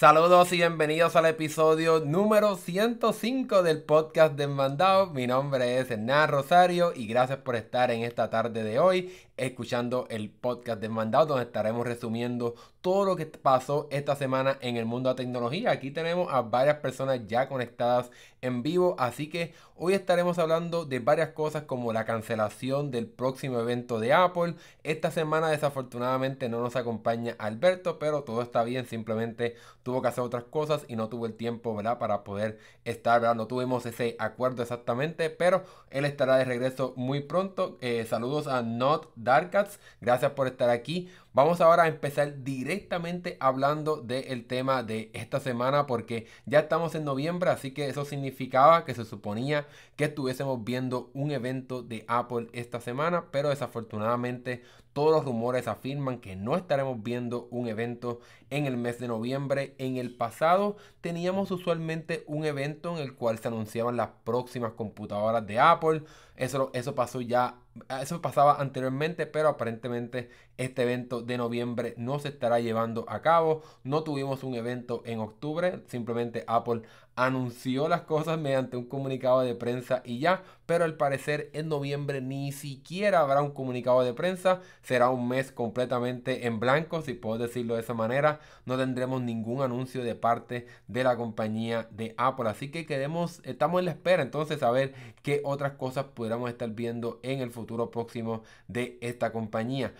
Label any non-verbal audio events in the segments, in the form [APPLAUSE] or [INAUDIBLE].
Saludos y bienvenidos al episodio número 105 del podcast de Mandado. Mi nombre es Hernán Rosario y gracias por estar en esta tarde de hoy escuchando el podcast de Mandado donde estaremos resumiendo todo lo que pasó esta semana en el mundo de la tecnología. Aquí tenemos a varias personas ya conectadas en vivo, así que hoy estaremos hablando de varias cosas como la cancelación del próximo evento de Apple. Esta semana desafortunadamente no nos acompaña Alberto, pero todo está bien, simplemente tuvo que hacer otras cosas y no tuvo el tiempo. Para poder estar, ¿verdad? No tuvimos ese acuerdo exactamente, pero él estará de regreso muy pronto. Eh, saludos a Not Darkats, gracias por estar aquí. Vamos ahora a empezar directamente hablando del tema de esta semana porque ya estamos en noviembre, así que eso significaba que se suponía que estuviésemos viendo un evento de Apple esta semana, pero desafortunadamente todos los rumores afirman que no estaremos viendo un evento en el mes de noviembre. En el pasado teníamos usualmente un evento en el cual se anunciaban las próximas computadoras de Apple. Eso, eso pasó ya, eso pasaba anteriormente, pero aparentemente este evento de noviembre no se estará llevando a cabo. No tuvimos un evento en octubre, simplemente Apple anunció las cosas mediante un comunicado de prensa y ya, pero al parecer en noviembre ni siquiera habrá un comunicado de prensa, será un mes completamente en blanco, si puedo decirlo de esa manera, no tendremos ningún anuncio de parte de la compañía de Apple, así que queremos, estamos en la espera entonces a ver qué otras cosas pudiéramos estar viendo en el futuro próximo de esta compañía.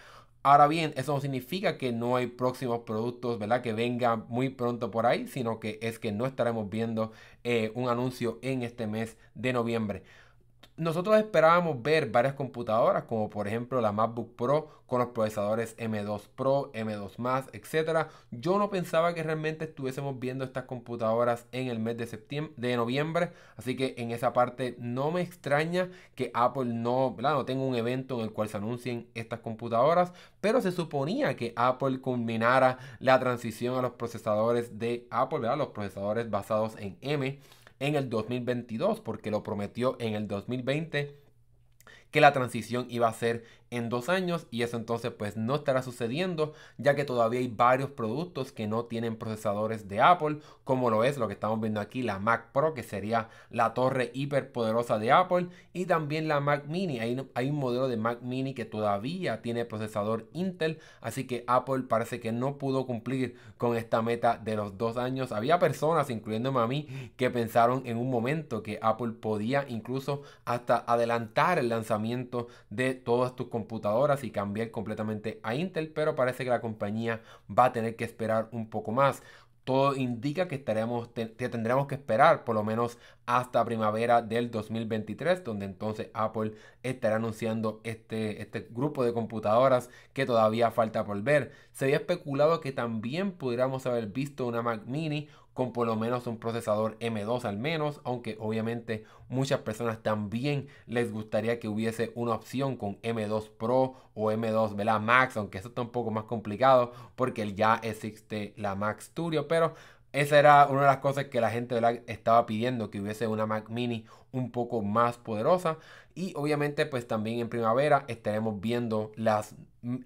Ahora bien, eso no significa que no hay próximos productos, ¿verdad? Que vengan muy pronto por ahí, sino que es que no estaremos viendo eh, un anuncio en este mes de noviembre. Nosotros esperábamos ver varias computadoras, como por ejemplo la MacBook Pro con los procesadores M2 Pro, M2 Max, etc. Yo no pensaba que realmente estuviésemos viendo estas computadoras en el mes de septiembre, de noviembre, así que en esa parte no me extraña que Apple no, no tenga un evento en el cual se anuncien estas computadoras, pero se suponía que Apple culminara la transición a los procesadores de Apple, los procesadores basados en M en el 2022 porque lo prometió en el 2020 que la transición iba a ser en dos años y eso entonces pues no estará sucediendo ya que todavía hay varios productos que no tienen procesadores de Apple como lo es lo que estamos viendo aquí la Mac Pro que sería la torre hiper poderosa de Apple y también la Mac Mini. Hay, hay un modelo de Mac Mini que todavía tiene procesador Intel así que Apple parece que no pudo cumplir con esta meta de los dos años. Había personas incluyéndome a mí que pensaron en un momento que Apple podía incluso hasta adelantar el lanzamiento de estos computadoras y cambiar completamente a Intel, pero parece que la compañía va a tener que esperar un poco más. Todo indica que, estaremos, tendremos que esperar por lo menos hasta primavera del 2023, donde entonces Apple estará anunciando este, este grupo de computadoras que todavía falta por ver. Se había especulado que también pudiéramos haber visto una Mac Mini con por lo menos un procesador M2 al menos, aunque obviamente muchas personas también les gustaría que hubiese una opción con M2 Pro o M2 Max, aunque eso está un poco más complicado porque ya existe la Mac Studio, pero esa era una de las cosas que la gente estaba pidiendo, que hubiese una Mac Mini un poco más poderosa. Y obviamente pues también en primavera estaremos viendo las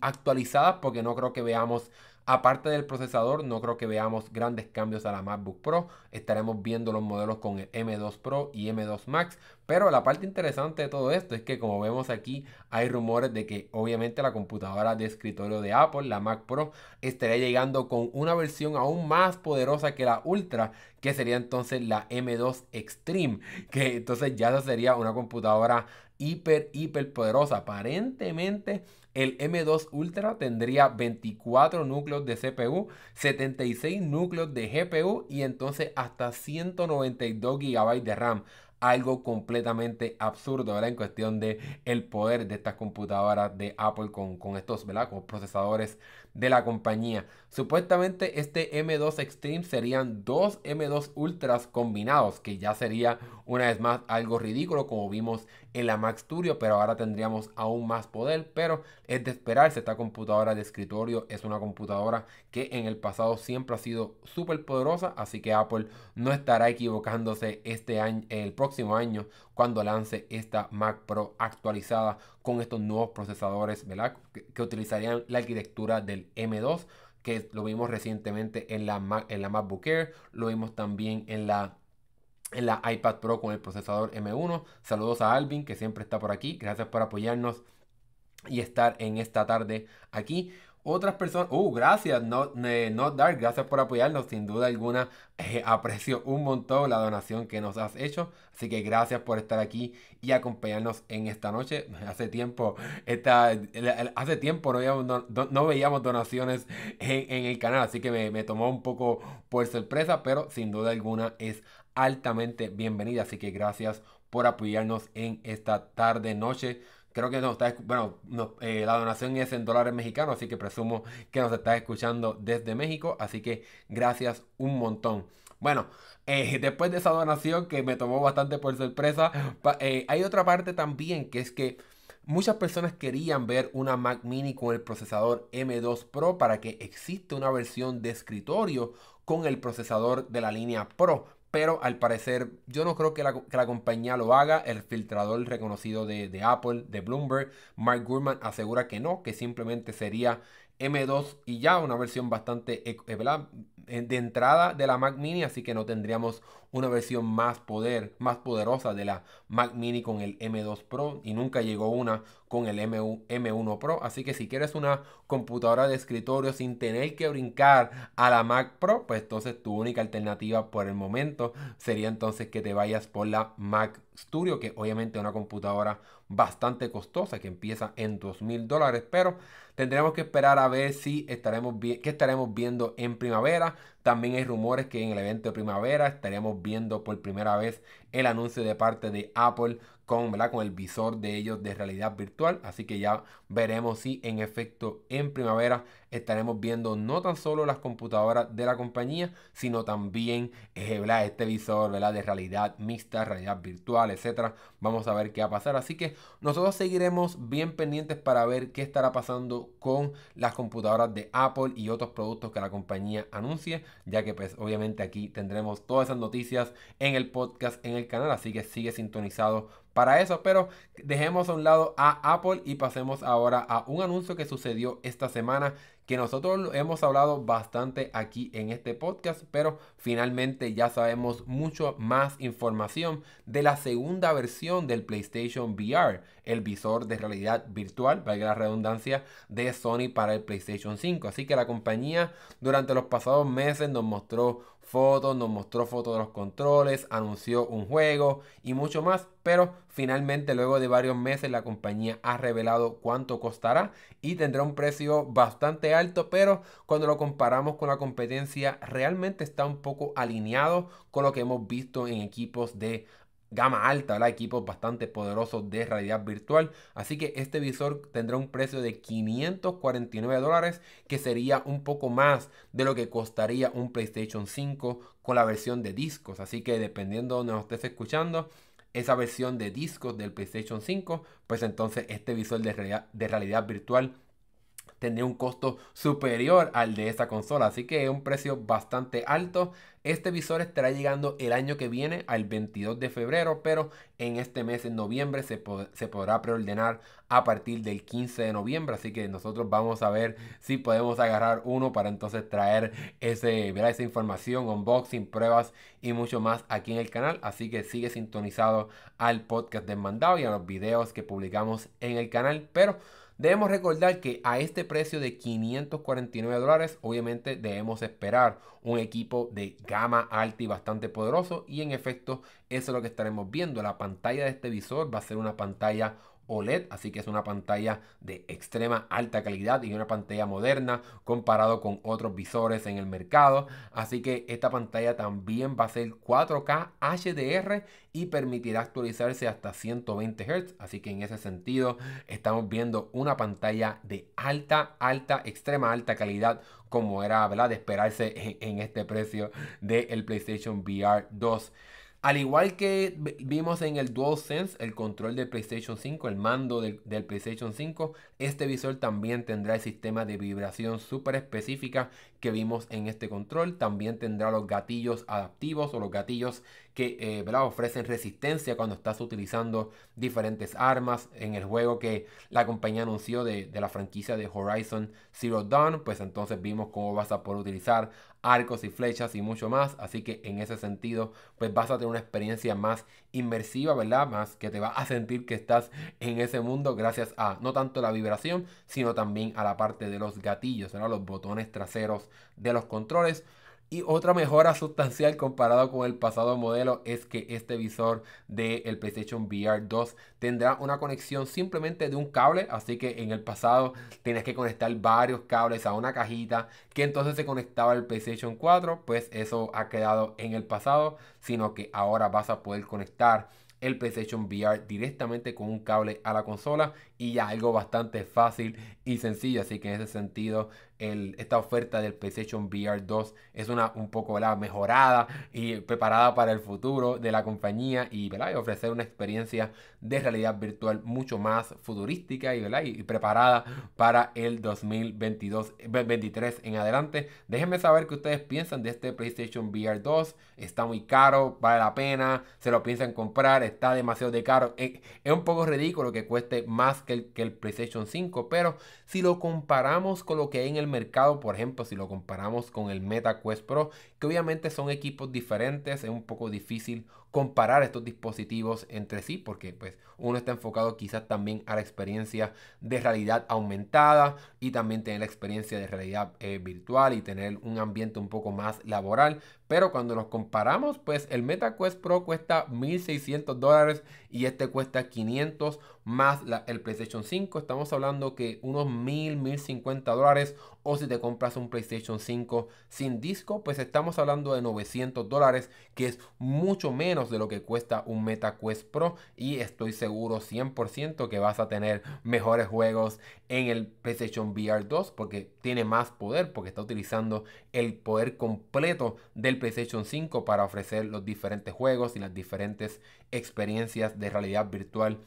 actualizadas porque no creo que veamos Aparte del procesador, no creo que veamos grandes cambios a la MacBook Pro. Estaremos viendo los modelos con el M2 Pro y M2 Max. Pero la parte interesante de todo esto es que como vemos aquí hay rumores de que obviamente la computadora de escritorio de Apple, la Mac Pro, estaría llegando con una versión aún más poderosa que la Ultra, que sería entonces la M2 Extreme, [LAUGHS] que entonces ya sería una computadora hiper, hiper poderosa. Aparentemente el M2 Ultra tendría 24 núcleos de CPU, 76 núcleos de GPU y entonces hasta 192 GB de RAM algo completamente absurdo, ¿verdad? En cuestión de el poder de estas computadoras de Apple con, con estos, ¿verdad? Con procesadores de la compañía. Supuestamente este M2 Extreme serían dos M2 Ultras combinados, que ya sería una vez más algo ridículo como vimos en la Mac Studio, pero ahora tendríamos aún más poder, pero es de esperarse, esta computadora de escritorio es una computadora que en el pasado siempre ha sido súper poderosa, así que Apple no estará equivocándose este año, el próximo año cuando lance esta Mac Pro actualizada con estos nuevos procesadores, ¿verdad? Que, utilizarían la arquitectura del M2 que lo vimos recientemente en la, en la MacBook Air, lo vimos también en la en la iPad Pro con el procesador M1. Saludos a Alvin, que siempre está por aquí. Gracias por apoyarnos y estar en esta tarde aquí otras personas. Uh, gracias, Not, eh, Not Dark, gracias por apoyarnos. Sin duda alguna, eh, aprecio un montón la donación que nos has hecho. Así que gracias por estar aquí y acompañarnos en esta noche. [LAUGHS] Hace tiempo, esta, hace tiempo no veíamos, donaciones en, el canal, así que me, me tomó un poco por sorpresa, pero sin duda alguna es altamente bienvenida. Así que gracias por apoyarnos en esta tarde, noche Creo que nos está, bueno, eh, la donación es en dólares mexicanos, así que presumo que nos está escuchando desde México, así que gracias un montón. Bueno, eh, [LAUGHS] después de esa donación que me tomó bastante por sorpresa, eh, hay otra parte también que es que muchas personas querían ver una Mac mini con el procesador M2 Pro para que exista una versión de escritorio con el procesador de la línea Pro pero al parecer yo no creo que la, compañía lo haga. El filtrador reconocido de, Apple, de Bloomberg, Mark Gurman, asegura que no, que simplemente sería M2 y ya una versión bastante eh, de entrada de la Mac Mini, así que no tendríamos una versión más poder, más poderosa de la Mac Mini con el M2 Pro y nunca llegó una con el M1 Pro. Así que si quieres una computadora de escritorio sin tener que brincar a la Mac Pro, pues entonces tu única alternativa por el momento sería entonces que te vayas por la Mac Studio, que obviamente es una computadora bastante costosa que empieza en 2000 dólares, pero tendremos que esperar a ver si estaremos estaremos viendo en primavera. También hay rumores que en el evento de primavera estaríamos viendo por primera vez el anuncio de parte de Apple con, con el visor de ellos de realidad virtual. Así que ya veremos si en efecto en primavera estaremos viendo no tan solo las computadoras de la compañía, sino también eh, este visor de realidad mixta, realidad virtual, etcétera. Vamos a ver qué va a pasar. Así que nosotros seguiremos bien pendientes para ver qué estará pasando con las computadoras de Apple y otros productos que la compañía anuncie, ya que pues obviamente aquí tendremos todas esas noticias en el podcast, en el canal, así que sigue sintonizado para eso, pero dejemos a un lado a Apple y pasemos ahora a un anuncio que sucedió esta semana que nosotros hemos hablado bastante aquí en este podcast, pero finalmente ya sabemos mucho más información de la segunda versión del PlayStation VR, el visor de realidad virtual, valga la redundancia, de Sony para el PlayStation 5. Así que la compañía durante los pasados meses nos mostró fotos, nos mostró fotos de los controles, anunció un juego y mucho más, pero finalmente luego de varios meses la compañía ha revelado cuánto costará y tendrá un precio bastante alto, pero cuando lo comparamos con la competencia realmente está un poco alineado con lo que hemos visto en equipos de gama alta, ¿verdad? equipos bastante poderosos de realidad virtual. Así que este visor tendrá un precio de 549 dólares, que sería un poco más de lo que costaría un PlayStation 5 con la versión de discos. Así que dependiendo de donde nos estés escuchando, esa versión de discos del PlayStation 5, pues entonces este visor de realidad, de realidad virtual tendría un costo superior al de esa consola. Así que es un precio bastante alto. Este visor estará llegando el año que viene, al 22 de febrero, pero en este mes, en noviembre, se, se podrá preordenar a partir del 15 de noviembre. Así que nosotros vamos a ver si podemos agarrar uno para entonces traer ese, esa información, unboxing, pruebas y mucho más aquí en el canal. Así que sigue sintonizado al podcast de Mandado y a los videos que publicamos en el canal. Pero Debemos recordar que a este precio de 549 dólares, obviamente debemos esperar un equipo de gama alta y bastante poderoso. Y en efecto, eso es lo que estaremos viendo. La pantalla de este visor va a ser una pantalla OLED, así que es una pantalla de extrema alta calidad y una pantalla moderna comparado con otros visores en el mercado. Así que esta pantalla también va a ser 4K HDR y permitirá actualizarse hasta 120 Hz. Así que en ese sentido estamos viendo una pantalla de alta, alta, extrema alta calidad como era de esperarse en, este precio del PlayStation VR 2. Al igual que vimos en el DualSense, el control del PlayStation 5, el mando del, PlayStation 5, este visor también tendrá el sistema de vibración súper específica que vimos en este control. También tendrá los gatillos adaptivos o los gatillos que eh, ofrecen resistencia cuando estás utilizando diferentes armas. En el juego que la compañía anunció de, de la franquicia de Horizon Zero Dawn, pues entonces vimos cómo vas a poder utilizar arcos y flechas y mucho más. Así que en ese sentido, pues vas a tener una experiencia más inmersiva, ¿verdad? Más que te va a sentir que estás en ese mundo gracias a no tanto la vibración, sino también a la parte de los gatillos, ¿verdad? Los botones traseros de los controles. Y otra mejora sustancial comparado con el pasado modelo es que este visor del PlayStation VR 2 tendrá una conexión simplemente de un cable. Así que en el pasado tenías que conectar varios cables a una cajita que entonces se conectaba al PlayStation 4. Pues eso ha quedado en el pasado, sino que ahora vas a poder conectar el PlayStation VR directamente con un cable a la consola y ya algo bastante fácil y sencillo. Así que en ese sentido esta oferta del PlayStation VR 2 es una un poco mejorada y preparada para el futuro de la compañía y, ofrecer una experiencia de realidad virtual mucho más futurística y, preparada para el 2022 2023 en adelante. Déjenme saber qué ustedes piensan de este PlayStation VR 2. Está muy caro, vale la pena, se lo piensan comprar, está demasiado de caro. Es, un poco ridículo que cueste más que el, que el PlayStation 5, pero si lo comparamos con lo que hay en el mercado, por ejemplo, si lo comparamos con el Meta Quest Pro, que obviamente son equipos diferentes, es un poco difícil comparar estos dispositivos entre sí, porque pues uno está enfocado quizás también a la experiencia de realidad aumentada y también tener la experiencia de realidad eh, virtual y tener un ambiente un poco más laboral. Pero cuando los comparamos, pues el Meta Quest Pro cuesta 1.600 dólares y este cuesta 500 más el PlayStation 5. Estamos hablando que unos 1.000, 1.050 dólares. O si te compras un PlayStation 5 sin disco, pues estamos hablando de 900 dólares, que es mucho menos de lo que cuesta un Meta Quest Pro. Y estoy seguro 100% que vas a tener mejores juegos en el PlayStation VR 2 porque tiene más poder, porque está utilizando el poder completo del PlayStation 5 para ofrecer los diferentes juegos y las diferentes experiencias de realidad virtual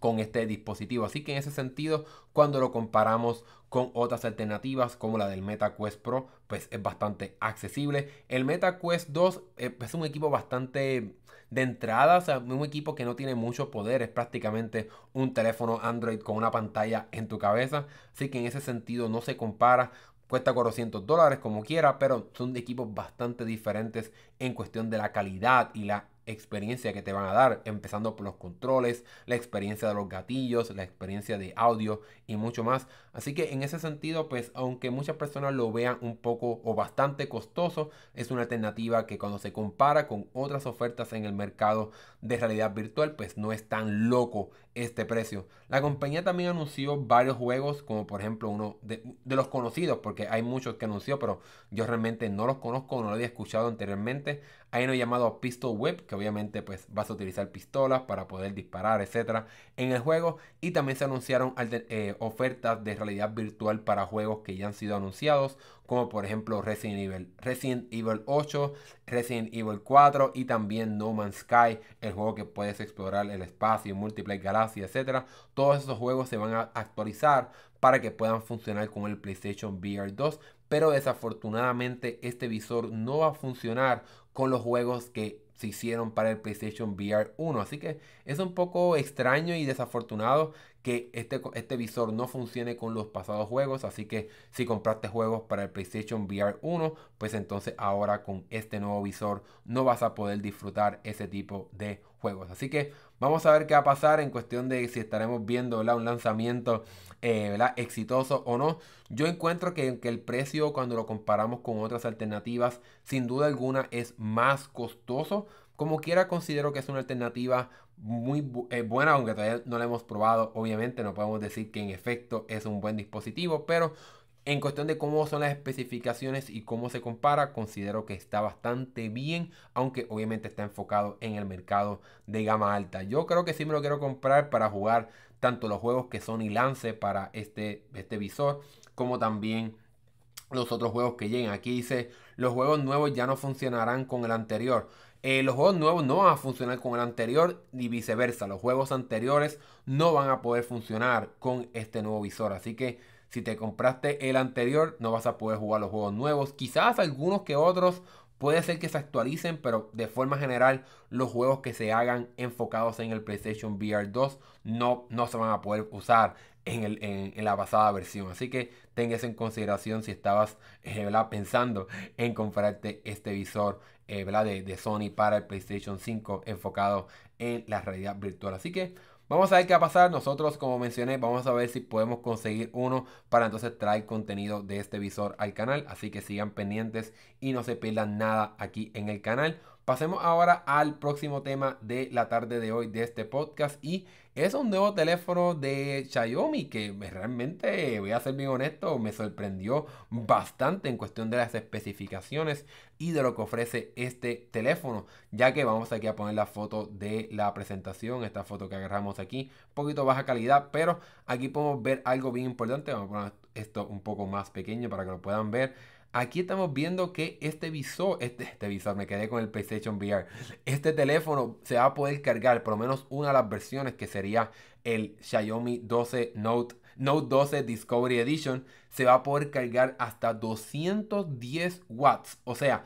con este dispositivo. Así que en ese sentido, cuando lo comparamos con otras alternativas como la del Meta Quest Pro, pues es bastante accesible. El Meta Quest 2 eh, es un equipo bastante de entrada, o sea, un equipo que no tiene mucho poder, es prácticamente un teléfono Android con una pantalla en tu cabeza. Así que en ese sentido no se compara cuesta 400 dólares como quiera, pero son equipos bastante diferentes en cuestión de la calidad y la experiencia que te van a dar, empezando por los controles, la experiencia de los gatillos, la experiencia de audio y mucho más. Así que en ese sentido, pues aunque muchas personas lo vean un poco o bastante costoso, es una alternativa que cuando se compara con otras ofertas en el mercado de realidad virtual, pues no es tan loco este precio. La compañía también anunció varios juegos, como por ejemplo uno de, los conocidos, porque hay muchos que anunció, pero yo realmente no los conozco, no lo había escuchado anteriormente. Hay uno llamado Pistol Whip, que obviamente pues vas a utilizar pistolas para poder disparar, etcétera, en el juego. Y también se anunciaron eh, ofertas de realidad virtual para juegos que ya han sido anunciados, como por ejemplo Resident Evil, Resident Evil 8, Resident Evil 4 y también No Man's Sky, el juego que puedes explorar el espacio, múltiples galaxias, etcétera. Todos esos juegos se van a actualizar para que puedan funcionar con el PlayStation VR 2, pero desafortunadamente este visor no va a funcionar con los juegos que se hicieron para el PlayStation VR 1. Así que es un poco extraño y desafortunado que este, este visor no funcione con los pasados juegos. Así que si compraste juegos para el PlayStation VR 1, pues entonces ahora con este nuevo visor no vas a poder disfrutar ese tipo de juegos. Así que vamos a ver qué va a pasar en cuestión de si estaremos viendo un lanzamiento eh, exitoso o no. Yo encuentro que, el precio cuando lo comparamos con otras alternativas, sin duda alguna es más costoso. Como quiera, considero que es una alternativa muy eh, buena, aunque todavía no la hemos probado. Obviamente no podemos decir que en efecto es un buen dispositivo, pero en cuestión de cómo son las especificaciones y cómo se compara, considero que está bastante bien, aunque obviamente está enfocado en el mercado de gama alta. Yo creo que sí me lo quiero comprar para jugar tanto los juegos que Sony lance para este, este visor, como también los otros juegos que lleguen. Aquí dice, los juegos nuevos ya no funcionarán con el anterior. Eh, los juegos nuevos no van a funcionar con el anterior ni viceversa. Los juegos anteriores no van a poder funcionar con este nuevo visor. Así que si te compraste el anterior, no vas a poder jugar los juegos nuevos. Quizás algunos que otros Puede ser que se actualicen, pero de forma general los juegos que se hagan enfocados en el PlayStation VR 2 no, no se van a poder usar en, el, en, la pasada versión. Así que tengas en consideración si estabas eh, pensando en comprarte este visor eh, de, de Sony para el PlayStation 5 enfocado en la realidad virtual. Así que Vamos a ver qué va a pasar. Nosotros, como mencioné, vamos a ver si podemos conseguir uno para entonces traer contenido de este visor al canal. Así que sigan pendientes y no se pierdan nada aquí en el canal. Pasemos ahora al próximo tema de la tarde de hoy de este podcast y es un nuevo teléfono de Xiaomi que realmente, voy a ser bien honesto, me sorprendió bastante en cuestión de las especificaciones y de lo que ofrece este teléfono, ya que vamos aquí a poner la foto de la presentación, esta foto que agarramos aquí, un poquito baja calidad, pero aquí podemos ver algo bien importante, vamos a poner esto un poco más pequeño para que lo puedan ver. Aquí estamos viendo que este visor, este, este visor, me quedé con el PlayStation VR. Este teléfono se va a poder cargar, por lo menos una de las versiones que sería el Xiaomi 12 Note, Note 12 Discovery Edition, se va a poder cargar hasta 210 watts. O sea,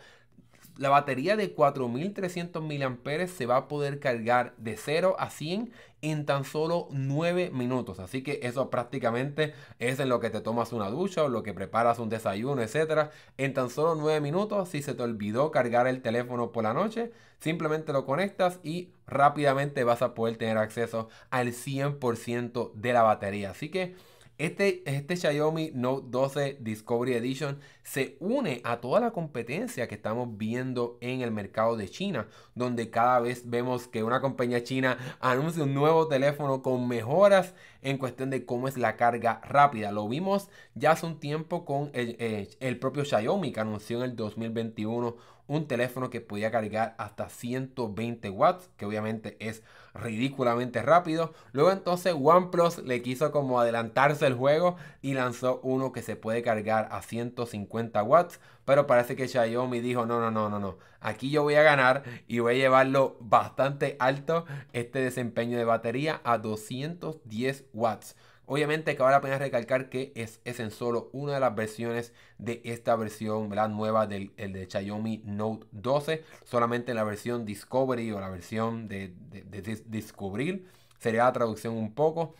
la batería de 4300 mAh se va a poder cargar de 0 a 100 en tan solo 9 minutos. Así que eso prácticamente es en lo que te tomas una ducha o lo que preparas un desayuno, etcétera. En tan solo 9 minutos, si se te olvidó cargar el teléfono por la noche, simplemente lo conectas y rápidamente vas a poder tener acceso al 100% de la batería. Así que este, este Xiaomi Note 12 Discovery Edition se une a toda la competencia que estamos viendo en el mercado de China, donde cada vez vemos que una compañía china anuncia un nuevo teléfono con mejoras en cuestión de cómo es la carga rápida. Lo vimos ya hace un tiempo con el, eh, el propio Xiaomi que anunció en el 2021 un teléfono que podía cargar hasta 120 watts, que obviamente es ridículamente rápido. Luego entonces OnePlus le quiso como adelantarse el juego y lanzó uno que se puede cargar a 150 watts. Pero parece que Xiaomi dijo, no, no, no, no, no. Aquí yo voy a ganar y voy a llevarlo bastante alto este desempeño de batería a 210 watts. Obviamente que ahora la recalcar que es, es, en solo una de las versiones de esta versión nueva del el de Xiaomi Note 12. Solamente en la versión Discovery o la versión de, de, de. Sería la traducción un poco.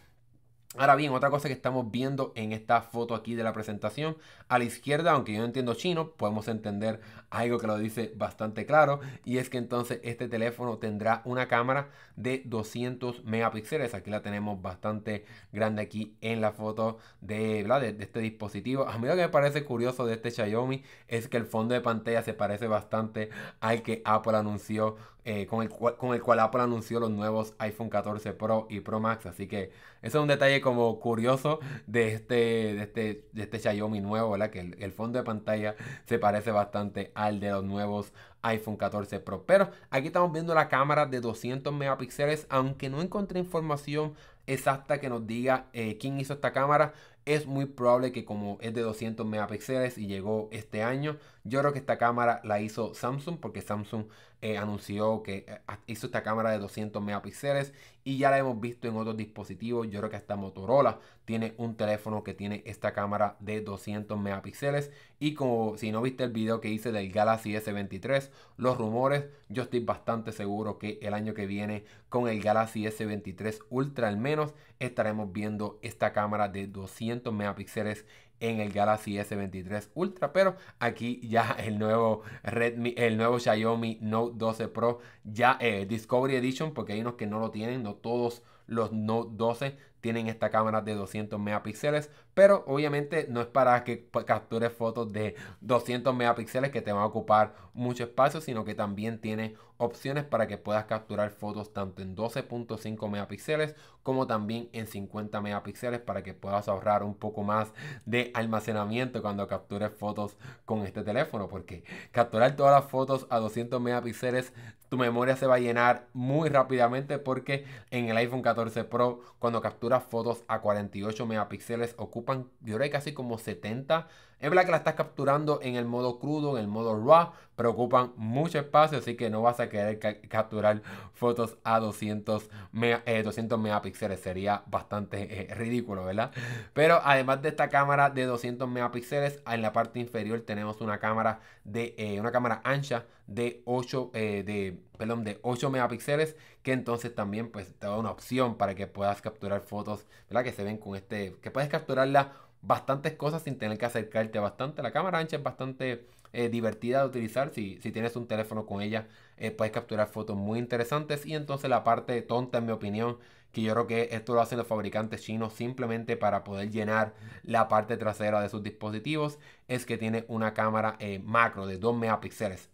Ahora bien, otra cosa que estamos viendo en esta foto aquí de la presentación, a la izquierda, aunque yo no entiendo chino, podemos entender algo que lo dice bastante claro, y es que entonces este teléfono tendrá una cámara de 200 megapíxeles, aquí la tenemos bastante grande aquí en la foto de, de, este dispositivo. A mí lo que me parece curioso de este Xiaomi es que el fondo de pantalla se parece bastante al que Apple anunció eh, con, el cual, Apple anunció los nuevos iPhone 14 Pro y Pro Max. Así que eso es un detalle como curioso de este, de este, de este Xiaomi nuevo, ¿verdad? Que el, el, fondo de pantalla se parece bastante al de los nuevos iPhone 14 Pro. Pero aquí estamos viendo la cámara de 200 megapíxeles, aunque no encontré información exacta que nos diga eh, quién hizo esta cámara. Es muy probable que como es de 200 megapíxeles y llegó este año, yo creo que esta cámara la hizo Samsung porque Samsung eh, anunció que eh, hizo esta cámara de 200 megapíxeles y ya la hemos visto en otros dispositivos. Yo creo que hasta Motorola tiene un teléfono que tiene esta cámara de 200 megapíxeles y como si no viste el video que hice del Galaxy S23, los rumores, yo estoy bastante seguro que el año que viene con el Galaxy S23 Ultra al menos estaremos viendo esta cámara de 200 megapíxeles en el Galaxy S23 Ultra, pero aquí ya [LAUGHS] el nuevo Redmi, el nuevo Xiaomi Note 12 Pro, ya eh, Discovery Edition, porque hay unos que no lo tienen, no todos los Note 12 tienen esta cámara de 200 megapíxeles, pero obviamente no es para que captures fotos de 200 megapíxeles que te van a ocupar mucho espacio, sino que también tiene opciones para que puedas capturar fotos tanto en 12.5 megapíxeles como también en 50 megapíxeles para que puedas ahorrar un poco más de almacenamiento cuando captures fotos con este teléfono, porque capturar todas las fotos a 200 megapíxeles tu memoria se va a llenar muy rápidamente porque en el iPhone 14 Pro cuando capturas fotos a 48 megapíxeles ocupan, yo creo casi como 70 es verdad que la estás capturando en el modo crudo, en el modo RAW, pero ocupan mucho espacio, así que no vas a querer capturar fotos a 200, 200 eh, megapíxeles. Sería bastante eh, ridículo, ¿verdad? Pero además de esta cámara de 200 megapíxeles, en la parte inferior tenemos una cámara de eh, una cámara ancha de 8 de perdón, de 8 megapíxeles que entonces también pues te da una opción para que puedas capturar fotos, ¿verdad? Que se ven con este que puedes capturarla bastantes cosas sin tener que acercarte bastante. La cámara ancha es bastante eh, divertida de utilizar. Si, si, tienes un teléfono con ella, eh, puedes capturar fotos muy interesantes. Y entonces la parte tonta, en mi opinión, que yo creo que esto lo hacen los fabricantes chinos simplemente para poder llenar la parte trasera de sus dispositivos, es que tiene una cámara eh, macro de 2 megapíxeles.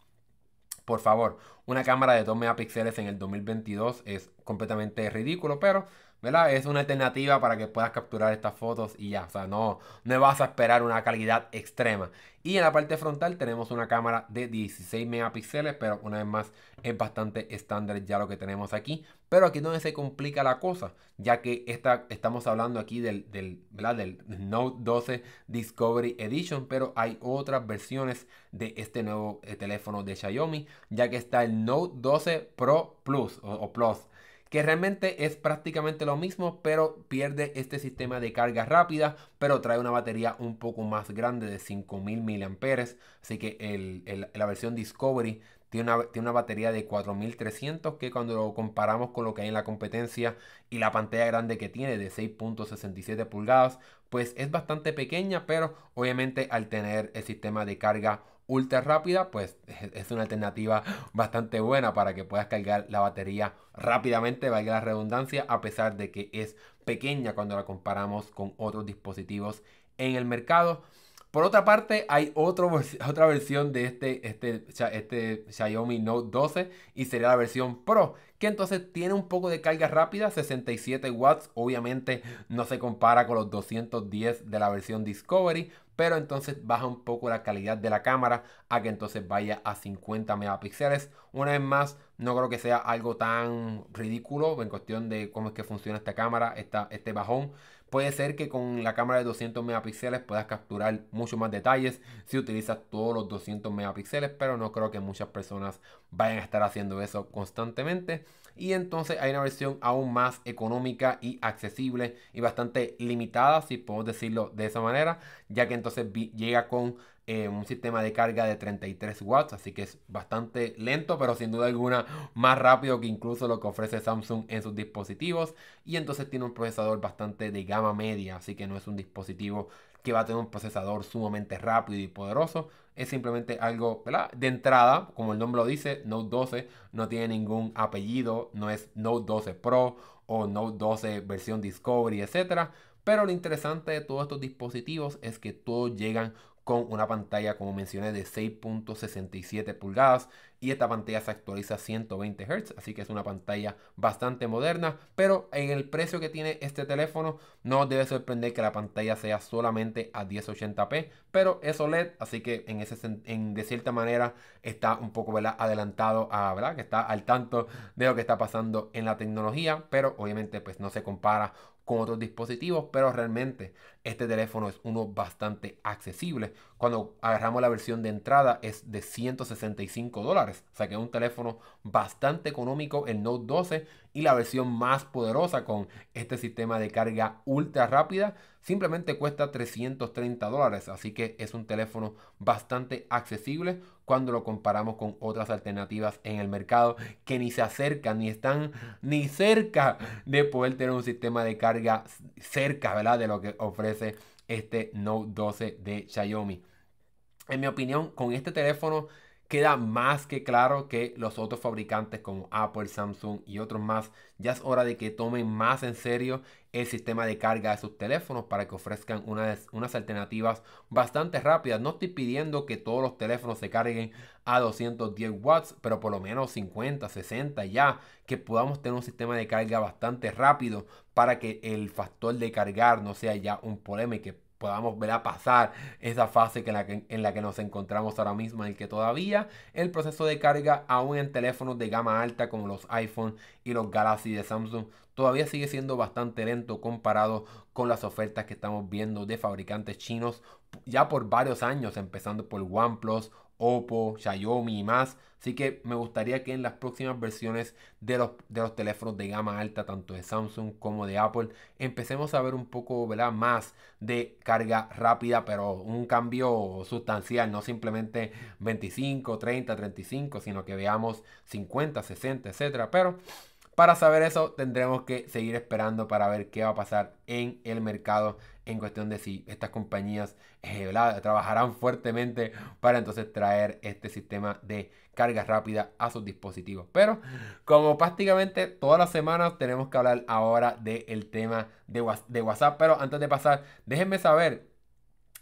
Por favor, una cámara de 2 megapíxeles en el 2022 es completamente ridículo, pero ¿verdad? Es una alternativa para que puedas capturar estas fotos y ya, o sea, no, no vas a esperar una calidad extrema. Y en la parte frontal tenemos una cámara de 16 megapíxeles, pero una vez más es bastante estándar ya lo que tenemos aquí. Pero aquí es donde se complica la cosa, ya que esta, estamos hablando aquí del, del, del Note 12 Discovery Edition, pero hay otras versiones de este nuevo eh, teléfono de Xiaomi, ya que está el Note 12 Pro Plus o Plus que realmente es prácticamente lo mismo, pero pierde este sistema de carga rápida, pero trae una batería un poco más grande de 5000 mAh. Así que la versión Discovery tiene una, tiene una, batería de 4300 que cuando lo comparamos con lo que hay en la competencia y la pantalla grande que tiene de 6.67 pulgadas, pues es bastante pequeña, pero obviamente al tener el sistema de carga ultra rápida, pues [LAUGHS] es una alternativa bastante buena para que puedas cargar la batería rápidamente, valga la redundancia, a pesar de que es pequeña cuando la comparamos con otros dispositivos en el mercado. Por otra parte, hay [LAUGHS] otra versión de este, este, este Xiaomi Note 12 y sería la versión Pro, que entonces tiene un poco de carga rápida, 67 watts. Obviamente no se compara con los 210 de la versión Discovery, pero entonces baja un poco la calidad de la cámara a que entonces vaya a 50 megapíxeles. Una vez más, no creo que sea algo tan ridículo en cuestión de cómo es que funciona esta cámara, esta, este bajón. Puede ser que con la cámara de 200 megapíxeles puedas capturar mucho más detalles si utilizas todos los 200 megapíxeles, pero no creo que muchas personas vayan a estar haciendo eso constantemente. Y entonces hay una versión aún más económica y accesible y bastante limitada, si podemos decirlo de esa manera, ya que entonces llega con eh, un sistema de carga de 33 watts, así que es bastante lento, pero sin duda alguna más rápido que incluso lo que ofrece Samsung en sus dispositivos. Y entonces tiene un procesador bastante de gama media, así que no es un dispositivo que va a tener un procesador sumamente rápido y poderoso. Es simplemente algo de entrada, como el nombre lo dice, Note 12 no tiene ningún apellido, no es Note 12 Pro o Note 12 versión Discovery, etc. Pero lo interesante de todos estos dispositivos es que todos llegan con una pantalla, como mencioné, de 6.67 pulgadas y esta pantalla se actualiza a 120 Hz, así que es una pantalla bastante moderna, pero en el precio que tiene este teléfono no debe sorprender que la pantalla sea solamente a 1080p, pero es OLED, así que en ese en, de cierta manera está un poco adelantado a, ¿verdad? que está al tanto de lo que está pasando en la tecnología, pero obviamente pues no se compara con otros dispositivos, pero realmente este teléfono es uno bastante accesible. Cuando agarramos la versión de entrada es de 165 dólares, o sea que es un teléfono bastante económico, el Note 12 y la versión más poderosa con este sistema de carga ultra rápida simplemente cuesta 330 dólares. Así que es un teléfono bastante accesible cuando lo comparamos con otras alternativas en el mercado que ni se acercan ni están ni cerca de poder tener un sistema de carga cerca ¿verdad? de lo que ofrece este Note 12 de Xiaomi. En mi opinión, con este teléfono queda más que claro que los otros fabricantes como Apple, Samsung y otros más ya es hora de que tomen más en serio el sistema de carga de sus teléfonos para que ofrezcan unas, unas alternativas bastante rápidas. No estoy pidiendo que todos los teléfonos se carguen a 210 watts, pero por lo menos 50, 60 ya, que podamos tener un sistema de carga bastante rápido para que el factor de cargar no sea ya un problema y que podamos ver a pasar esa fase que en, la que, en la que nos encontramos ahora mismo, en el que todavía el proceso de carga, aún en teléfonos de gama alta como los iPhone y los Galaxy de Samsung, todavía sigue siendo bastante lento comparado con las ofertas que estamos viendo de fabricantes chinos ya por varios años, empezando por OnePlus, Oppo, Xiaomi y más. Así que me gustaría que en las próximas versiones de los, de los teléfonos de gama alta, tanto de Samsung como de Apple, empecemos a ver un poco más de carga rápida, pero un cambio sustancial, no simplemente 25, 30, 35, sino que veamos 50, 60, etcétera. Pero para saber eso tendremos que seguir esperando para ver qué va a pasar en el mercado en cuestión de si estas compañías eh, trabajarán fuertemente para entonces traer este sistema de carga rápida a sus dispositivos. Pero como prácticamente todas las semanas tenemos que hablar ahora del tema de, de WhatsApp. Pero antes de pasar, déjenme saber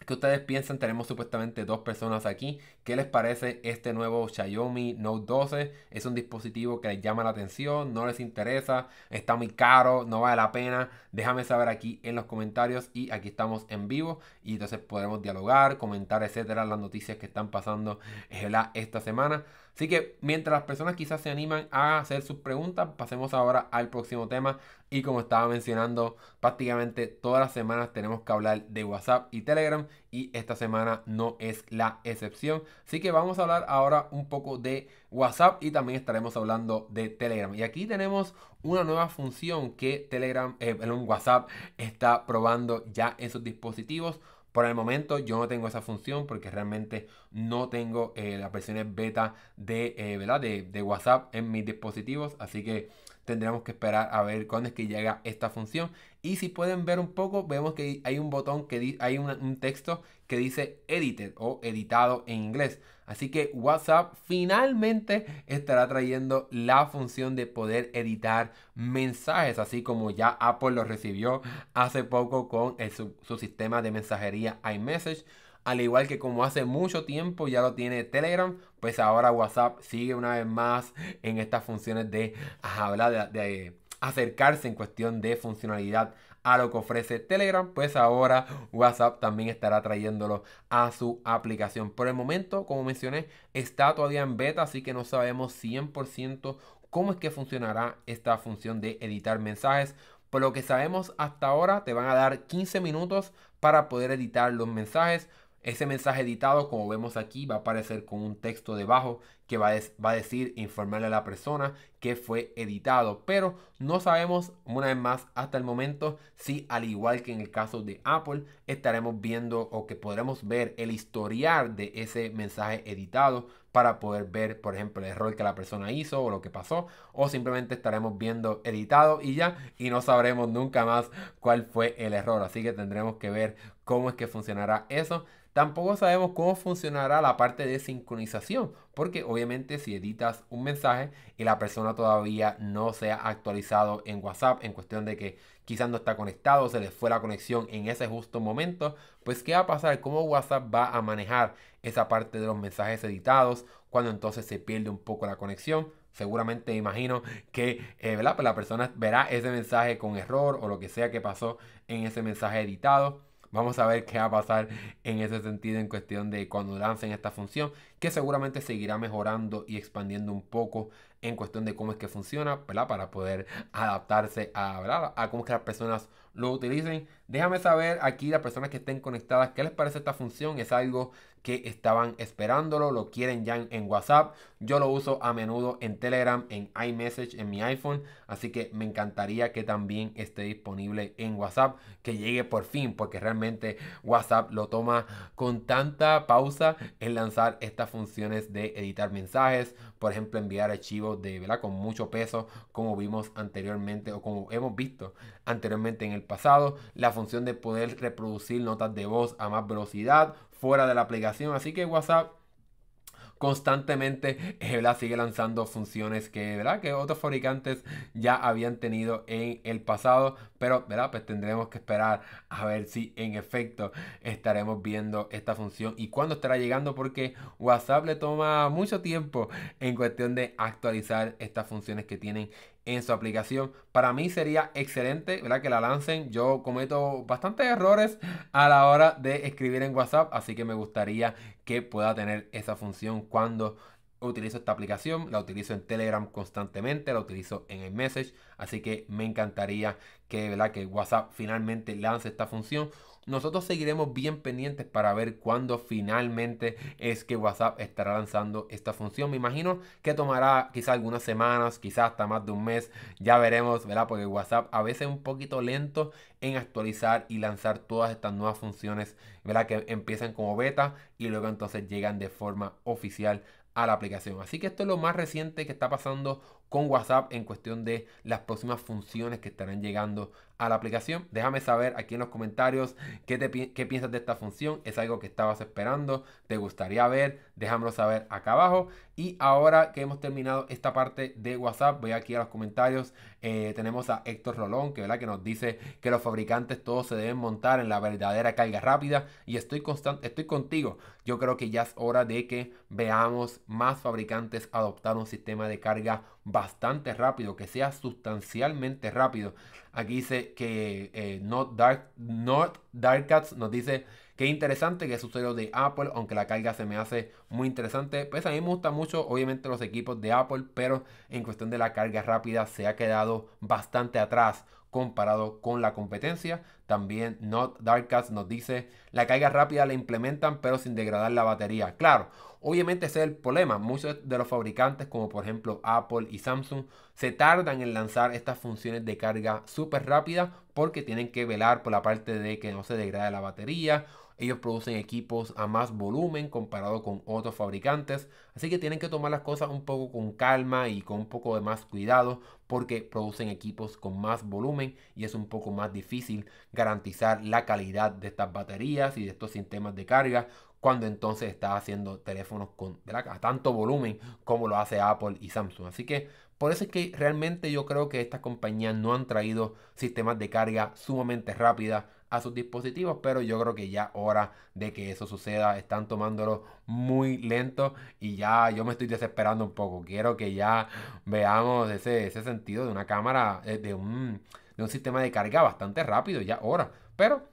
¿Qué ustedes piensan? Tenemos supuestamente dos personas aquí. ¿Qué les parece este nuevo Xiaomi Note 12? Es un dispositivo que les llama la atención, no les interesa, está muy caro, no vale la pena. Déjame saber aquí en los comentarios y aquí estamos en vivo y entonces podremos dialogar, comentar, etcétera, las noticias que están pasando eh, esta semana. Así que mientras las personas quizás se animan a hacer sus preguntas, pasemos ahora al próximo tema. Y como estaba mencionando, prácticamente todas las semanas tenemos que hablar de WhatsApp y Telegram. Y esta semana no es la excepción. Así que vamos a hablar ahora un poco de WhatsApp y también estaremos hablando de Telegram. Y aquí tenemos una nueva función que Telegram, eh, WhatsApp está probando ya en sus dispositivos. Por el momento yo no tengo esa función porque realmente no tengo eh, las versiones beta de, eh, ¿verdad? De, WhatsApp en mis dispositivos. Así que tendremos que esperar a ver cuándo es que llega esta función. Y si pueden ver un poco, vemos que hay un botón que hay un texto que dice edited o editado en inglés. Así que WhatsApp finalmente estará trayendo la función de poder editar mensajes, así como ya Apple lo recibió hace poco con su, sistema de mensajería iMessage. Al igual que como hace mucho tiempo ya lo tiene Telegram, pues ahora WhatsApp sigue una vez más en estas funciones de hablar de, acercarse en cuestión de funcionalidad a lo que ofrece Telegram, pues ahora WhatsApp también estará trayéndolo a su aplicación. Por el momento, como mencioné, está todavía en beta, así que no sabemos 100% cómo es que funcionará esta función de editar mensajes. Por lo que sabemos hasta ahora, te van a dar 15 minutos para poder editar los mensajes. Ese mensaje editado, como vemos aquí, va a aparecer con un texto debajo que va a, va a, decir informarle a la persona que fue editado. Pero no sabemos, una vez más, hasta el momento, si al igual que en el caso de Apple, estaremos viendo o que podremos ver el historial de ese mensaje editado para poder ver, por ejemplo, el error que la persona hizo o lo que pasó. O simplemente estaremos viendo editado y ya, y no sabremos nunca más cuál fue el error. Así que tendremos que ver cómo es que funcionará eso. Tampoco sabemos cómo funcionará la parte de sincronización, porque obviamente si editas un mensaje y la persona todavía no se ha actualizado en WhatsApp, en cuestión de que quizás no está conectado, se le fue la conexión en ese justo momento, pues ¿qué va a pasar? ¿Cómo WhatsApp va a manejar esa parte de los mensajes editados cuando entonces se pierde un poco la conexión? Seguramente imagino que eh, pues la persona verá ese mensaje con error o lo que sea que pasó en ese mensaje editado Vamos a ver qué va a pasar en ese sentido en cuestión de cuando lancen esta función, que seguramente seguirá mejorando y expandiendo un poco en cuestión de cómo es que funciona. Para poder adaptarse a, a cómo es que las personas lo utilicen. Déjame saber aquí las personas que estén conectadas qué les parece esta función. Es algo que estaban esperándolo, lo quieren ya en, WhatsApp. Yo lo uso a menudo en Telegram, en iMessage, en mi iPhone. Así que me encantaría que también esté disponible en WhatsApp, que llegue por fin, porque realmente WhatsApp lo toma con tanta pausa en lanzar estas funciones de editar mensajes, por ejemplo, enviar archivos de, ¿verdad? Con mucho peso, como vimos anteriormente o como hemos visto anteriormente en el pasado. La función de poder reproducir notas de voz a más velocidad fuera de la aplicación. Así que WhatsApp constantemente eh, sigue lanzando funciones que, ¿verdad? que otros fabricantes ya habían tenido en el pasado. pero ¿verdad? Pues tendremos que esperar a ver si en efecto estaremos viendo esta función y cuándo estará llegando porque WhatsApp le toma mucho tiempo en cuestión de actualizar estas funciones que tienen en su aplicación. Para mí sería excelente ¿verdad? que la lancen. Yo cometo bastantes errores a la hora de escribir en WhatsApp, así que me gustaría que pueda tener esa función cuando utilizo esta aplicación, la utilizo en Telegram constantemente, la utilizo en el Message, así que me encantaría que, ¿verdad? que WhatsApp finalmente lance esta función. Nosotros seguiremos bien pendientes para ver cuándo finalmente es que WhatsApp estará lanzando esta función. Me imagino que tomará quizás algunas semanas, quizás hasta más de un mes. Ya veremos, ¿verdad? Porque WhatsApp a veces es un poquito lento en actualizar y lanzar todas estas nuevas funciones, ¿verdad? Que empiezan como beta y luego entonces llegan de forma oficial a la aplicación. Así que esto es lo más reciente que está pasando con WhatsApp en cuestión de las próximas funciones que estarán llegando a la aplicación. Déjame saber aquí en los comentarios qué, piensas de esta función. ¿Es algo que estabas esperando? ¿Te gustaría ver? Déjamelo saber acá abajo. Y ahora que hemos terminado esta parte de WhatsApp, voy aquí a los comentarios. Eh, tenemos a Héctor Rolón que, ¿verdad? que nos dice que los fabricantes todos se deben montar en la verdadera carga rápida. Y estoy, constante, estoy contigo. Yo creo que ya es hora de que veamos más fabricantes adoptar un sistema de carga bastante rápido, que sea sustancialmente rápido. Aquí dice que eh, Not, Dark, Cats nos dice que interesante que sucedió de Apple, aunque la carga se me hace muy interesante. Pues a mí me gustan mucho, obviamente, los equipos de Apple, pero en cuestión de la carga rápida se ha quedado bastante atrás comparado con la competencia. También Not Darkcast nos dice, la carga rápida la implementan pero sin degradar la batería. Claro, obviamente ese es el problema. Muchos de los fabricantes como por ejemplo Apple y Samsung se tardan en lanzar estas funciones de carga súper rápida porque tienen que velar por la parte de que no se degrade la batería ellos producen equipos a más volumen comparado con otros fabricantes. Así que tienen que tomar las cosas un poco con calma y con un poco de más cuidado porque producen equipos con más volumen y es un poco más difícil garantizar la calidad de estas baterías y de estos sistemas de carga cuando entonces está haciendo teléfonos con tanto volumen como lo hace Apple y Samsung. Así que por eso es que realmente yo creo que estas compañías no han traído sistemas de carga sumamente rápidas a sus dispositivos, pero yo creo que ya hora de que eso suceda. Están tomándolo muy lento y ya yo me estoy desesperando un poco. Quiero que ya veamos ese, ese sentido de una cámara, eh, de un, de un sistema de carga bastante rápido, ya hora. Pero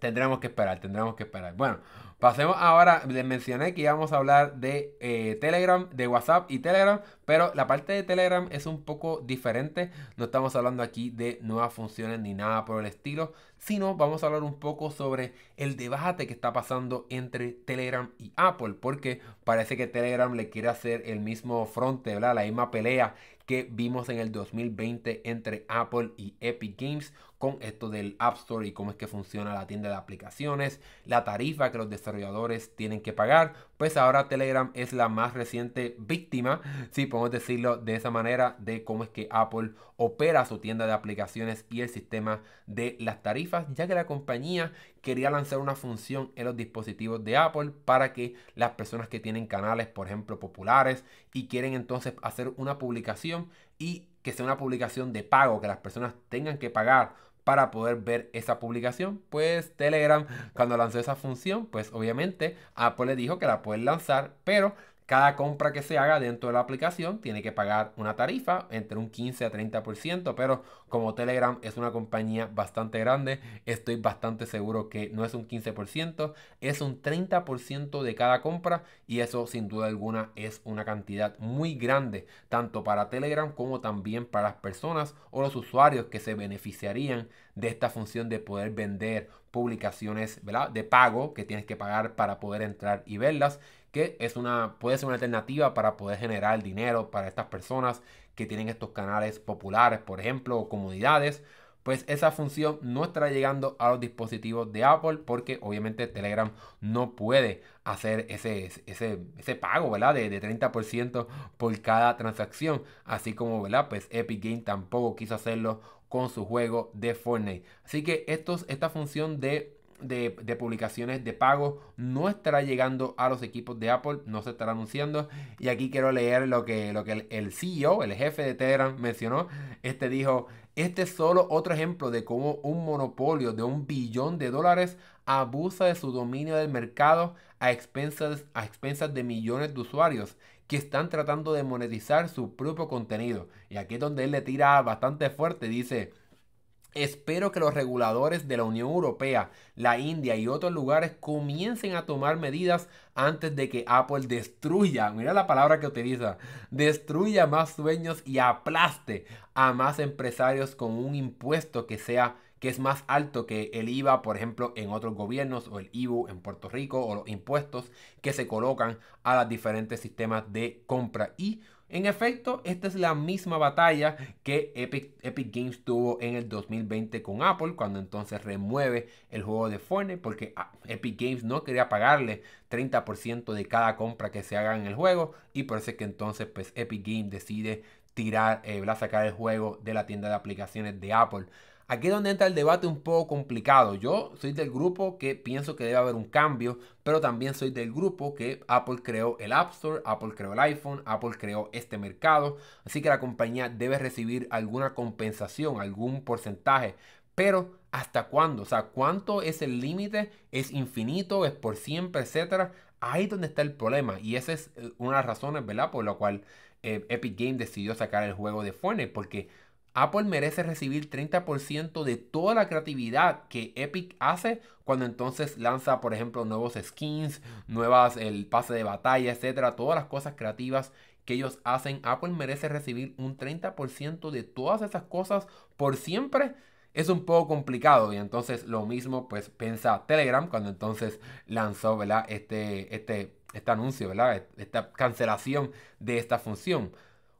tendremos que esperar, tendremos que esperar. Bueno, Pasemos ahora, les mencioné que íbamos a hablar de eh, Telegram, de WhatsApp y Telegram, pero la parte de Telegram es un poco diferente. No estamos hablando aquí de nuevas funciones ni nada por el estilo, sino vamos a hablar un poco sobre el debate que está pasando entre Telegram y Apple, porque parece que Telegram le quiere hacer el mismo fronte, la misma pelea que vimos en el 2020 entre Apple y Epic Games con esto del App Store y cómo es que funciona la tienda de aplicaciones, la tarifa que los desarrolladores tienen que pagar, pues ahora Telegram es la más reciente víctima, si podemos decirlo de esa manera, de cómo es que Apple opera su tienda de aplicaciones y el sistema de las tarifas, ya que la compañía quería lanzar una función en los dispositivos de Apple para que las personas que tienen canales, por ejemplo, populares y quieren entonces hacer una publicación y que sea una publicación de pago, que las personas tengan que pagar para poder ver esa publicación. Pues Telegram, cuando lanzó esa función, pues obviamente Apple le dijo que la pueden lanzar, pero cada compra que se haga dentro de la aplicación tiene que pagar una tarifa entre un 15 a 30%, pero como Telegram es una compañía bastante grande, estoy bastante seguro que no es un 15%, es un 30% de cada compra y eso sin duda alguna es una cantidad muy grande, tanto para Telegram como también para las personas o los usuarios que se beneficiarían de esta función de poder vender publicaciones de pago que tienes que pagar para poder entrar y verlas que es una, puede ser una alternativa para poder generar dinero para estas personas que tienen estos canales populares, por ejemplo, o comunidades. Pues esa función no estará llegando a los dispositivos de Apple porque obviamente Telegram no puede hacer ese, ese, ese pago, ¿verdad? De, de 30% por cada transacción. Así como, ¿verdad? Pues Epic Game tampoco quiso hacerlo con su juego de Fortnite. Así que estos, esta función de de, publicaciones de pago no estará llegando a los equipos de Apple, no se estará anunciando. Y aquí quiero leer lo que, lo que el, el CEO, el jefe de Telegram, mencionó. Este dijo, este es solo otro ejemplo de cómo un monopolio de un billón de dólares abusa de su dominio del mercado a expensas, a expensas de millones de usuarios que están tratando de monetizar su propio contenido. Y aquí es donde él le tira bastante fuerte, dice, Espero que los reguladores de la Unión Europea, la India y otros lugares comiencen a tomar medidas antes de que Apple destruya, mira la palabra que utiliza, destruya más sueños y aplaste a más empresarios con un impuesto que sea que es más alto que el IVA, por ejemplo, en otros gobiernos o el IBU en Puerto Rico o los impuestos que se colocan a los diferentes sistemas de compra. Y en efecto, esta es la misma batalla que Epic, Games tuvo en el 2020 con Apple, cuando entonces remueve el juego de Fortnite, porque ah, Epic Games no quería pagarle 30% de cada compra que se haga en el juego, y por eso es que entonces pues, Epic Games decide tirar, eh, sacar el juego de la tienda de aplicaciones de Apple. Aquí es donde entra el debate un poco complicado. Yo soy del grupo que pienso que debe haber un cambio, pero también soy del grupo que Apple creó el App Store, Apple creó el iPhone, Apple creó este mercado, así que la compañía debe recibir alguna compensación, algún porcentaje. Pero ¿hasta cuándo? O sea, ¿cuánto es el límite? ¿Es infinito? ¿Es por siempre? Etcétera. Ahí es donde está el problema. Y esa es eh, una de las razones, ¿verdad? Por la cual eh, Epic Games decidió sacar el juego de Fortnite. Porque Apple merece recibir 30% de toda la creatividad que Epic hace cuando entonces lanza, por ejemplo, nuevos skins, nuevas, el pase de batalla, etcétera, todas las cosas creativas que ellos hacen. Apple merece recibir un 30% de todas esas cosas por siempre. Es un poco complicado y entonces lo mismo pues piensa Telegram cuando entonces lanzó, ¿verdad? Este, este, este anuncio, ¿verdad? Esta cancelación de esta función.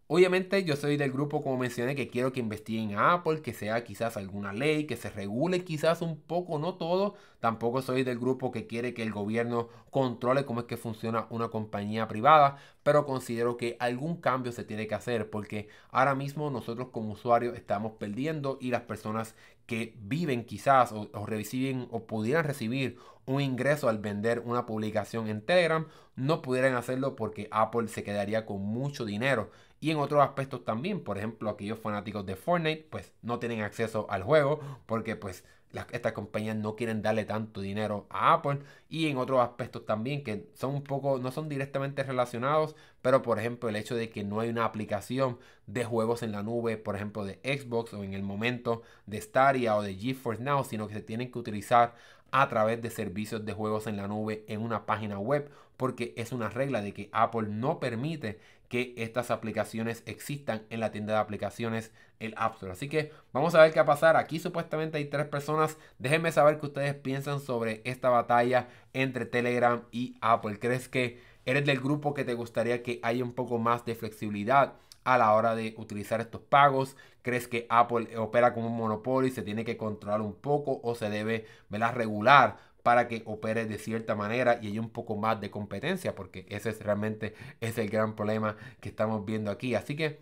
Obviamente yo soy del grupo, como mencioné, que quiero que investiguen Apple, que sea quizás alguna ley, que se regule quizás un poco, no todo. Tampoco soy del grupo que quiere que el gobierno controle cómo es que funciona una compañía privada, pero considero que algún cambio se tiene que hacer porque ahora mismo nosotros como usuarios estamos perdiendo y las personas que viven quizás o, reciben o pudieran recibir un ingreso al vender una publicación en Telegram, no pudieran hacerlo porque Apple se quedaría con mucho dinero. Y en otros aspectos también, por ejemplo, aquellos fanáticos de Fortnite, pues no tienen acceso al juego porque pues estas compañías no quieren darle tanto dinero a Apple y en otros aspectos también que son un poco, no son directamente relacionados, pero por ejemplo el hecho de que no hay una aplicación de juegos en la nube, por ejemplo de Xbox o en el momento de Stadia o de GeForce Now, sino que se tienen que utilizar a través de servicios de juegos en la nube en una página web porque es una regla de que Apple no permite que estas aplicaciones existan en la tienda de aplicaciones, el App Store. Así que vamos a ver qué va a pasar. Aquí supuestamente hay tres personas. Déjenme saber qué ustedes piensan sobre esta batalla entre Telegram y Apple. ¿Crees que eres del grupo que te gustaría que haya un poco más de flexibilidad? a la hora de utilizar estos pagos? ¿Crees que Apple opera como un monopolio y se tiene que controlar un poco o se debe regular para que opere de cierta manera y haya un poco más de competencia, porque ese es realmente el gran problema que estamos viendo aquí. Así que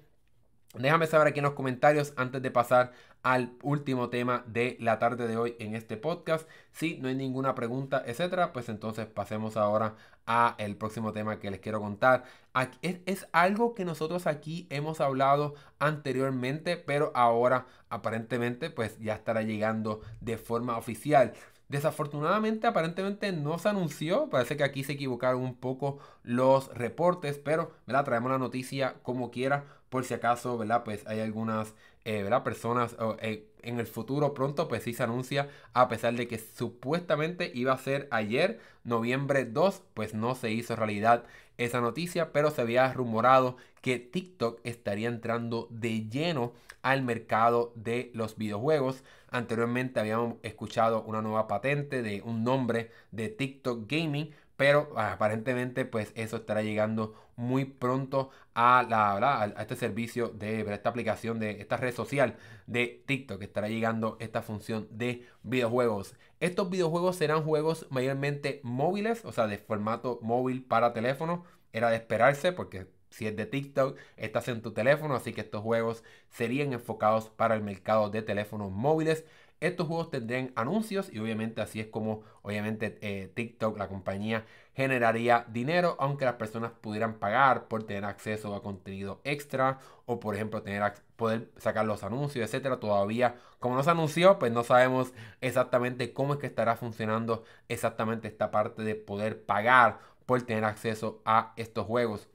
déjame saber aquí en los comentarios antes de pasar al último tema de la tarde de hoy en este podcast. Si no hay ninguna pregunta, etcétera, pues entonces pasemos ahora a el próximo tema que les quiero contar. es, es, algo que nosotros aquí hemos hablado anteriormente, pero ahora aparentemente pues ya estará llegando de forma oficial. Desafortunadamente, aparentemente no se anunció. Parece que aquí se equivocaron un poco los reportes, pero ¿verdad? traemos la noticia como quiera, por si acaso, ¿verdad? Pues hay algunas eh, personas eh, en el futuro pronto, pues sí se anuncia, a pesar de que supuestamente iba a ser ayer, noviembre 2, pues no se hizo realidad esa noticia, pero se había rumorado que TikTok estaría entrando de lleno al mercado de los videojuegos. Anteriormente habíamos escuchado una nueva patente de un nombre de TikTok Gaming, pero aparentemente pues eso estará llegando muy pronto a, la, a este servicio de esta aplicación de esta red social de TikTok que estará llegando esta función de videojuegos. Estos videojuegos serán juegos mayormente móviles, o sea, de formato móvil para teléfono. Era de esperarse porque si es de TikTok, estás en tu teléfono, así que estos juegos serían enfocados para el mercado de teléfonos móviles. estos juegos tendrían anuncios y obviamente así es como obviamente eh, TikTok, la compañía, generaría dinero, aunque las personas pudieran pagar por tener acceso a contenido extra o por ejemplo tener poder sacar los anuncios, etcétera. Todavía, como no se anunció, pues no sabemos exactamente cómo es que estará funcionando exactamente esta parte de poder pagar por tener acceso a estos juegos.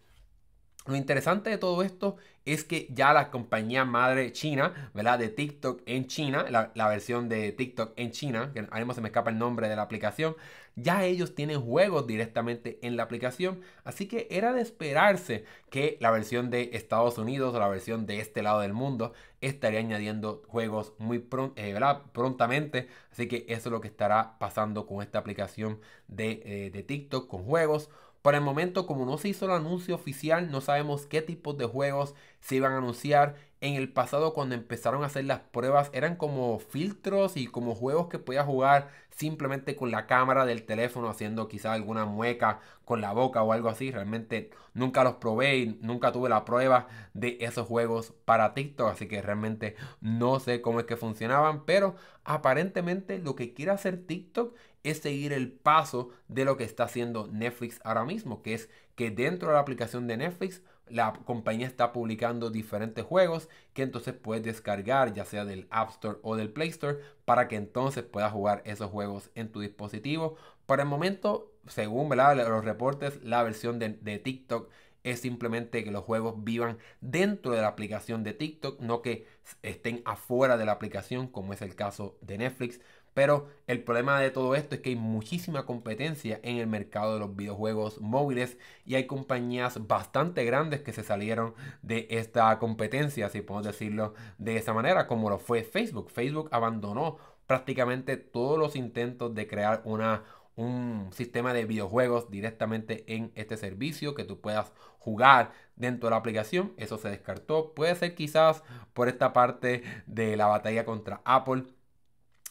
Lo interesante de todo esto es que ya la compañía madre china, ¿verdad? De TikTok en China, la, versión de TikTok en China, que ahora mismo se me escapa el nombre de la aplicación, ya ellos tienen juegos directamente en la aplicación, así que era de esperarse que la versión de Estados Unidos o la versión de este lado del mundo estaría añadiendo juegos muy eh, prontamente, así que eso es lo que estará pasando con esta aplicación de, eh, de TikTok con juegos. Por el momento, como no se hizo el anuncio oficial, no sabemos qué tipos de juegos se iban a anunciar. En el pasado, cuando empezaron a hacer las pruebas, eran como filtros y como juegos que podías jugar simplemente con la cámara del teléfono, haciendo quizá alguna mueca con la boca o algo así. Realmente nunca los probé y nunca tuve la prueba de esos juegos para TikTok, así que realmente no sé cómo es que funcionaban. Pero aparentemente lo que quiere hacer TikTok es seguir el paso de lo que está haciendo Netflix ahora mismo, que es que dentro de la aplicación de Netflix la compañía está publicando diferentes juegos que entonces puedes descargar ya sea del App Store o del Play Store para que entonces puedas jugar esos juegos en tu dispositivo. Por el momento, según los reportes, la versión de, de TikTok es simplemente que los juegos vivan dentro de la aplicación de TikTok, no que estén afuera de la aplicación como es el caso de Netflix. Pero el problema de todo esto es que hay muchísima competencia en el mercado de los videojuegos móviles y hay compañías bastante grandes que se salieron de esta competencia, si podemos decirlo de esa manera, como lo fue Facebook. Facebook abandonó prácticamente todos los intentos de crear una, un sistema de videojuegos directamente en este servicio que tú puedas jugar dentro de la aplicación. Eso se descartó. Puede ser quizás por esta parte de la batalla contra Apple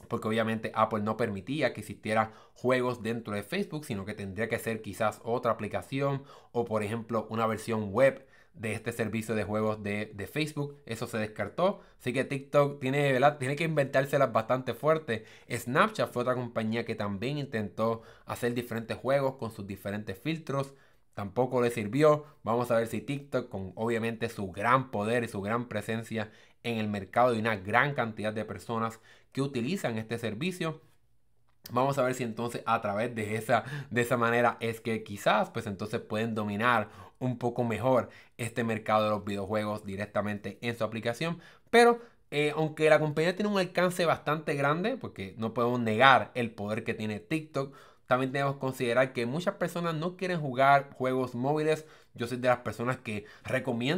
porque obviamente Apple no permitía que existiera juegos dentro de Facebook, sino que tendría que ser quizás otra aplicación o por ejemplo una versión web de este servicio de juegos de, Facebook. Eso se descartó. Así que TikTok tiene, tiene que inventárselas bastante fuerte. Snapchat fue otra compañía que también intentó hacer diferentes juegos con sus diferentes filtros. Tampoco le sirvió. Vamos a ver si TikTok, con obviamente su gran poder y su gran presencia en el mercado y una gran cantidad de personas que utilizan este servicio. Vamos a ver si entonces a través de esa, de esa manera es que quizás pues entonces pueden dominar un poco mejor este mercado de los videojuegos directamente en su aplicación. Pero eh, aunque la compañía tiene un alcance bastante grande, porque no podemos negar el poder que tiene TikTok, también tenemos que considerar que muchas personas no quieren jugar juegos móviles. Yo soy de las personas que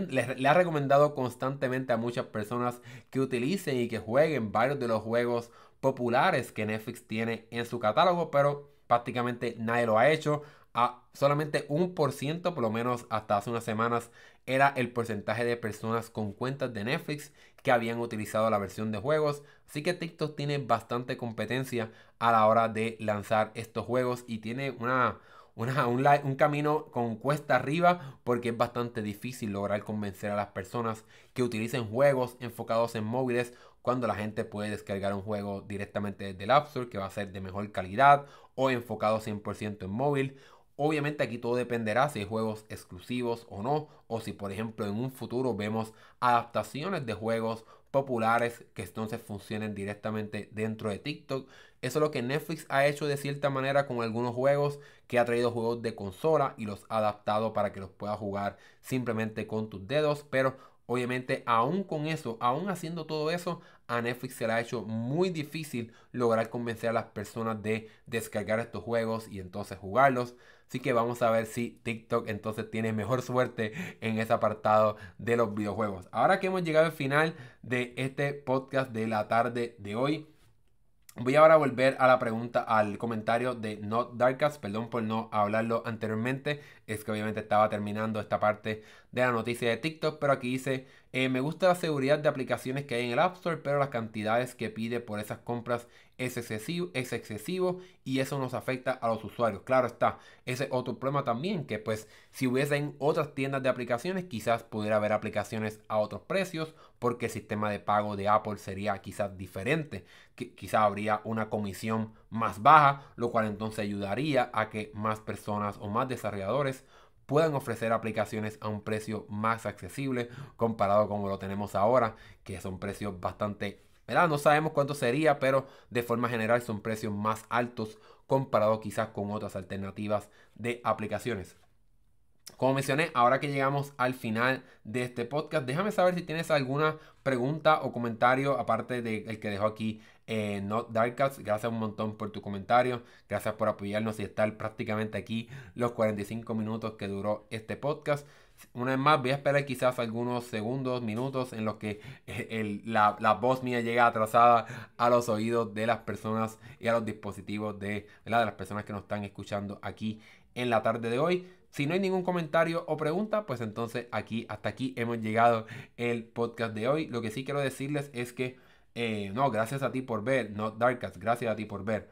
le ha recomendado constantemente a muchas personas que utilicen y que jueguen varios de los juegos populares que Netflix tiene en su catálogo, pero prácticamente nadie lo ha hecho. A solamente un por ciento, por lo menos hasta hace unas semanas, era el porcentaje de personas con cuentas de Netflix que habían utilizado la versión de juegos. Así que TikTok tiene bastante competencia a la hora de lanzar estos juegos y tiene una, una, un, un, camino con cuesta arriba porque es bastante difícil lograr convencer a las personas que utilicen juegos enfocados en móviles cuando la gente puede descargar un juego directamente desde el App Store que va a ser de mejor calidad o enfocado 100% en móvil Obviamente aquí todo dependerá si hay juegos exclusivos o no, o si por ejemplo en un futuro vemos adaptaciones de juegos populares que entonces funcionen directamente dentro de TikTok. Eso es lo que Netflix ha hecho de cierta manera con algunos juegos, que ha traído juegos de consola y los ha adaptado para que los puedas jugar simplemente con tus dedos, pero Obviamente, aún con eso, aún haciendo todo eso, a Netflix se le ha hecho muy difícil lograr convencer a las personas de descargar estos juegos y entonces jugarlos. Así que vamos a ver si TikTok entonces tiene mejor suerte en ese apartado de los videojuegos. Ahora que hemos llegado al final de este podcast de la tarde de hoy. Voy ahora a volver a la pregunta, al comentario de Not Darkas, perdón por no hablarlo anteriormente, es que obviamente estaba terminando esta parte de la noticia de TikTok, pero aquí dice, eh, me gusta la seguridad de aplicaciones que hay en el App Store, pero las cantidades que pide por esas compras es excesivo, es excesivo y eso nos afecta a los usuarios. Claro está, ese otro problema también que pues si hubiesen otras tiendas de aplicaciones quizás pudiera haber aplicaciones a otros precios porque el sistema de pago de Apple sería quizás diferente. quizás habría una comisión más baja, lo cual entonces ayudaría a que más personas o más desarrolladores puedan ofrecer aplicaciones a un precio más accesible comparado con lo tenemos ahora, que son precios bastante, ¿verdad? No sabemos cuánto sería, pero de forma general son precios más altos comparado quizás con otras alternativas de aplicaciones. Como mencioné, ahora que llegamos al final de este podcast, déjame saber si tienes alguna pregunta o comentario aparte del que dejó aquí eh, Not Darkcats. Gracias un montón por tu comentario. Gracias por apoyarnos y estar prácticamente aquí los 45 minutos que duró este podcast. Una vez más, voy a esperar quizás algunos segundos, minutos en los que eh, la, voz mía llega atrasada a los oídos de las personas y a los dispositivos de, de las personas que nos están escuchando aquí en la tarde de hoy. Si no hay ningún comentario o pregunta, pues entonces aquí, hasta aquí hemos llegado el podcast de hoy. Lo que sí quiero decirles es que, eh, no, gracias a ti por ver, no Darkas, gracias a ti por ver.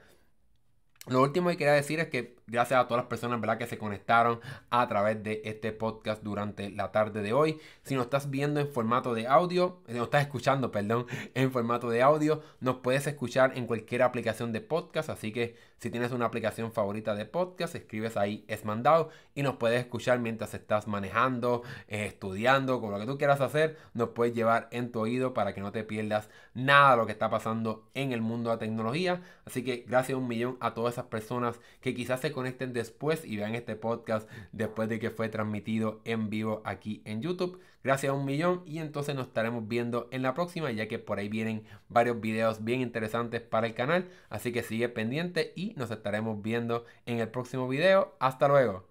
Lo último que quería decir es que gracias a todas las personas ¿verdad? que se conectaron a través de este podcast durante la tarde de hoy. Si nos estás viendo en formato de audio, si nos estás escuchando, perdón, [LAUGHS] en formato de audio, nos puedes escuchar en cualquier aplicación de podcast. Así que si tienes una aplicación favorita de podcast, escribes ahí es mandado y nos puedes escuchar mientras estás manejando, eh, estudiando, con lo que tú quieras hacer, nos puedes llevar en tu oído para que no te pierdas nada de lo que está pasando en el mundo de la tecnología. Así que gracias un millón a todas esas personas que quizás se conecten después y vean este podcast después de que fue transmitido en vivo aquí en YouTube. Gracias a un millón y entonces nos estaremos viendo en la próxima ya que por ahí vienen varios videos bien interesantes para el canal. Así que sigue pendiente y nos estaremos viendo en el próximo video. Hasta luego.